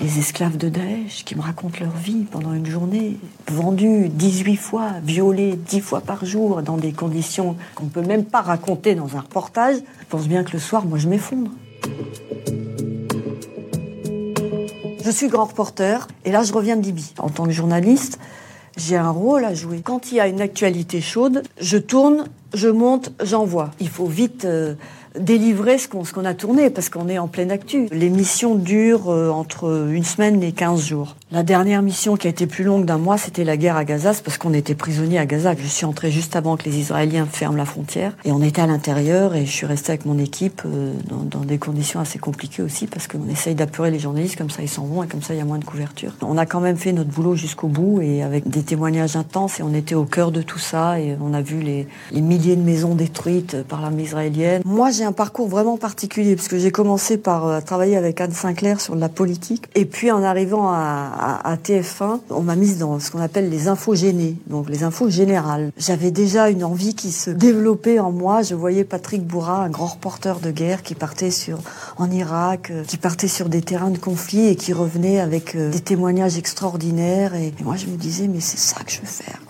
Les esclaves de Daesh qui me racontent leur vie pendant une journée, vendus 18 fois, violés 10 fois par jour, dans des conditions qu'on ne peut même pas raconter dans un reportage. Je pense bien que le soir, moi, je m'effondre. Je suis grand reporter, et là, je reviens de Libye. En tant que journaliste, j'ai un rôle à jouer. Quand il y a une actualité chaude, je tourne, je monte, j'envoie. Il faut vite... Euh, délivrer ce qu'on a tourné parce qu'on est en pleine actu. L'émission dure euh, entre une semaine et 15 jours. La dernière mission qui a été plus longue d'un mois, c'était la guerre à Gaza, parce qu'on était prisonniers à Gaza. Je suis entrée juste avant que les Israéliens ferment la frontière et on était à l'intérieur et je suis restée avec mon équipe euh, dans, dans, des conditions assez compliquées aussi parce qu'on essaye d'apurer les journalistes comme ça ils s'en vont et comme ça il y a moins de couverture. On a quand même fait notre boulot jusqu'au bout et avec des témoignages intenses et on était au cœur de tout ça et on a vu les, les milliers de maisons détruites par l'armée israélienne. Moi j'ai un parcours vraiment particulier, parce que j'ai commencé par euh, travailler avec Anne Sinclair sur la politique. Et puis en arrivant à, à, TF1, on m'a mise dans ce qu'on appelle les infos gênées, donc les infos générales. J'avais déjà une envie qui se développait en moi. Je voyais Patrick Bourra, un grand reporter de guerre qui partait sur en Irak, euh, qui partait sur des terrains de conflit et qui revenait avec euh, des témoignages extraordinaires. Et, moi je me disais mais c'est ça que je veux faire.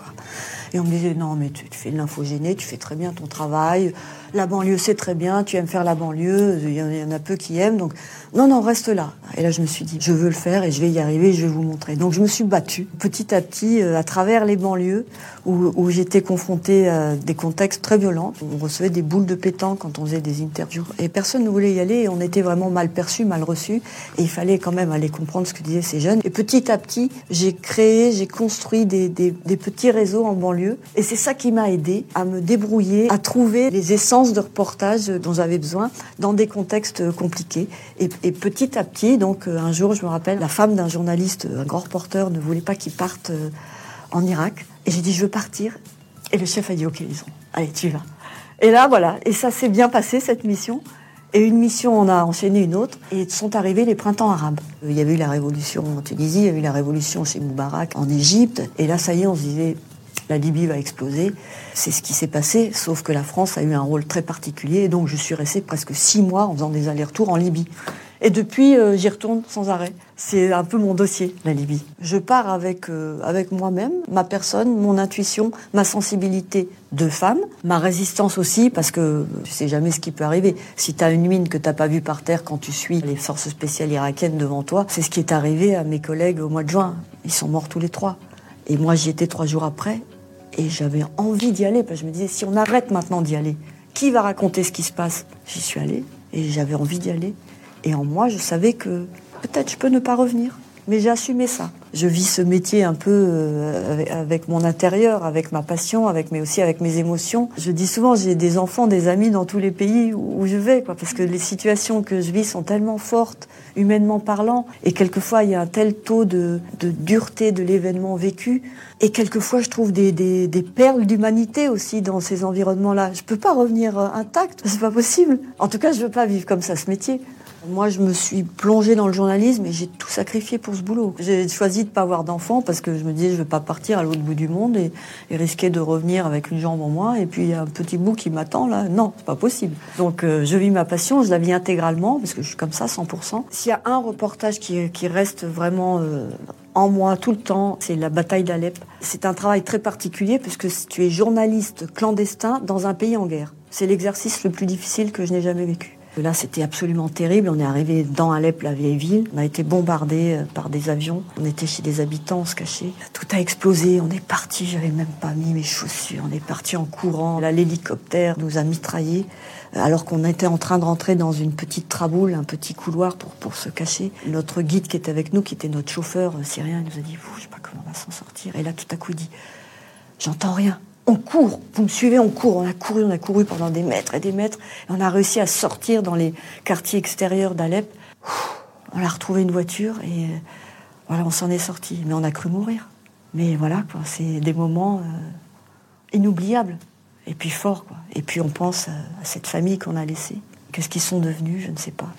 Et on me disait non mais tu, fais de l'info gênée, tu fais très bien ton travail la banlieue c'est très bien, tu aimes faire la banlieue, il y en a peu qui aiment, donc non, non, reste là. Et là, je me suis dit, je veux le faire et je vais y arriver, je vais vous montrer. Donc, je me suis battue petit à petit euh, à travers les banlieues où, j'étais confrontée à des contextes très violents. On recevait des boules de pétanque quand on faisait des interviews et personne ne voulait y aller et on était vraiment mal perçu, mal reçu et il fallait quand même aller comprendre ce que disaient ces jeunes. Et petit à petit, j'ai créé, j'ai construit des, des petits réseaux en banlieue et c'est ça qui m'a aidé à me débrouiller, à trouver les essences de reportage dont j'avais besoin dans des contextes compliqués. Et, et petit à petit, donc euh, un jour, je me rappelle, la femme d'un journaliste, un grand reporter, ne voulait pas qu'il parte euh, en Irak. Et j'ai dit, je veux partir. Et le chef a dit, ok, Lison, allez, tu vas. Et là, voilà. Et ça s'est bien passé, cette mission. Et une mission, on a enchaîné une autre, et sont arrivés les printemps arabes. Il y avait eu la révolution en Tunisie, il y a eu la révolution chez Moubarak en Égypte, et là, ça y est, on se disait, la Libye va exploser. C'est ce qui s'est passé, sauf que la France a eu un rôle très particulier, et donc je suis restée presque six mois en faisant des allers-retours en Libye. Et depuis, euh, j'y retourne sans arrêt. C'est un peu mon dossier, la Libye. Je pars avec, euh, avec moi-même, ma personne, mon intuition, ma sensibilité de femme, ma résistance aussi, parce que tu sais jamais ce qui peut arriver. Si tu as une mine que t'as pas vue par terre quand tu suis les forces spéciales irakiennes devant toi, c'est ce qui est arrivé à mes collègues au mois de juin. Ils sont morts tous les trois. Et moi, j'y étais trois jours après, et j'avais envie d'y aller, parce que je me disais, si on arrête maintenant d'y aller, qui va raconter ce qui se passe J'y suis allée, et j'avais envie d'y aller. Et en moi, je savais que peut-être je peux ne pas revenir. Mais j'ai assumé ça. Je vis ce métier un peu euh, avec, mon intérieur, avec ma passion, avec mais aussi avec mes émotions. Je dis souvent, j'ai des enfants, des amis dans tous les pays où, je vais, quoi, parce que les situations que je vis sont tellement fortes, humainement parlant, et quelquefois il y a un tel taux de, dureté de l'événement vécu, et quelquefois je trouve des, des, des perles d'humanité aussi dans ces environnements-là. Je peux pas revenir euh, intact, c'est pas possible. En tout cas, je veux pas vivre comme ça ce métier. Moi, je me suis plongée dans le journalisme et j'ai tout sacrifié pour ce boulot. J'ai choisi de pas avoir d'enfants parce que je me disais je vais pas partir à l'autre bout du monde et, risquer de revenir avec une jambe en moins et puis il y a un petit bout qui m'attend là. Non, c'est pas possible. Donc euh, je vis ma passion, je la vis intégralement parce que je suis comme ça 100%. S'il y a un reportage qui, qui reste vraiment euh, en moi tout le temps, c'est la bataille d'Alep. C'est un travail très particulier puisque tu es journaliste clandestin dans un pays en guerre. C'est l'exercice le plus difficile que je n'ai jamais vécu. Là, c'était absolument terrible. On est arrivé dans Alep, la vieille ville. On a été bombardé euh, par des avions. On était chez des habitants, on se cachait. Tout a explosé. On est parti. J'avais même pas mis mes chaussures. On est parti en courant. Là, l'hélicoptère nous a mitraillés euh, alors qu'on était en train de rentrer dans une petite traboule, un petit couloir pour, se cacher. Notre guide qui était avec nous, qui était notre chauffeur euh, syrien, il nous a dit, je sais pas comment on va s'en sortir. Et là, tout à coup, il dit, j'entends rien on court, vous me suivez, on court, on a couru, on a couru pendant des mètres et des mètres, on a réussi à sortir dans les quartiers extérieurs d'Alep. On a retrouvé une voiture et euh, voilà, on s'en est sorti, mais on a cru mourir. Mais voilà, c'est des moments euh, inoubliables. Et puis fort, quoi. Et puis on pense à cette famille qu'on a laissée. Qu'est-ce qu'ils sont devenus, je ne sais pas.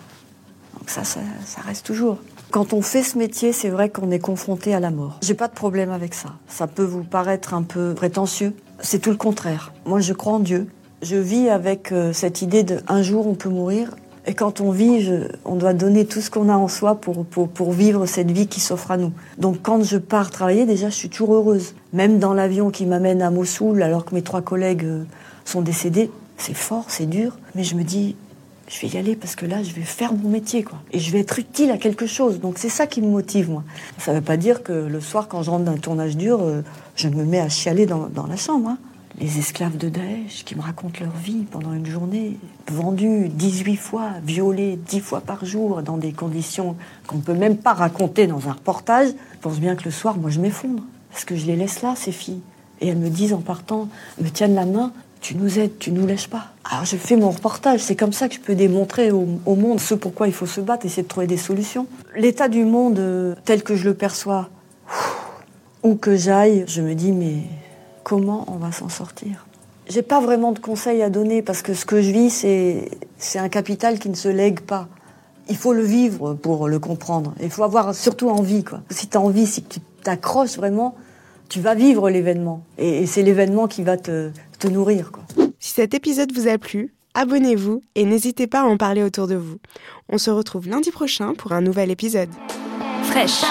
Donc ça, ça, ça reste toujours. Quand on fait ce métier, c'est vrai qu'on est confronté à la mort. J'ai pas de problème avec ça. Ça peut vous paraître un peu prétentieux. C'est tout le contraire. Moi, je crois en Dieu. Je vis avec euh, cette idée de un jour on peut mourir. Et quand on vit, on doit donner tout ce qu'on a en soi pour, pour, pour vivre cette vie qui s'offre à nous. Donc quand je pars travailler, déjà, je suis toujours heureuse. Même dans l'avion qui m'amène à Mossoul, alors que mes trois collègues euh, sont décédés, c'est fort, c'est dur. Mais je me dis, je vais y aller parce que là, je vais faire mon métier, quoi. Et je vais être utile à quelque chose. Donc c'est ça qui me motive, moi. Ça ne veut pas dire que le soir, quand je rentre d'un tournage dur, euh, je me mets à chialer dans, dans la chambre. Hein. Les esclaves de Daesh qui me racontent leur vie pendant une journée, vendus 18 fois, violés 10 fois par jour, dans des conditions qu'on ne peut même pas raconter dans un reportage, je pense bien que le soir, moi, je m'effondre. Parce que je les laisse là, ces filles. Et elles me disent en partant, me tiennent la main, tu nous aides, tu nous lâches pas. Alors je fais mon reportage, c'est comme ça que je peux démontrer au, monde ce pourquoi il faut se battre, essayer de trouver des solutions. L'état du monde euh, tel que je le perçois, où que j'aille, je me dis mais comment on va s'en sortir? J'ai pas vraiment de conseils à donner parce que ce que je vis c'est c'est un capital qui ne se lègue pas. Il faut le vivre pour le comprendre. Il faut avoir surtout envie quoi. Si tu as envie, si tu t'accroches vraiment, tu vas vivre l'événement. Et, c'est l'événement qui va te, te nourrir. Quoi. Si cet épisode vous a plu, abonnez-vous et n'hésitez pas à en parler autour de vous. On se retrouve lundi prochain pour un nouvel épisode. Fraîche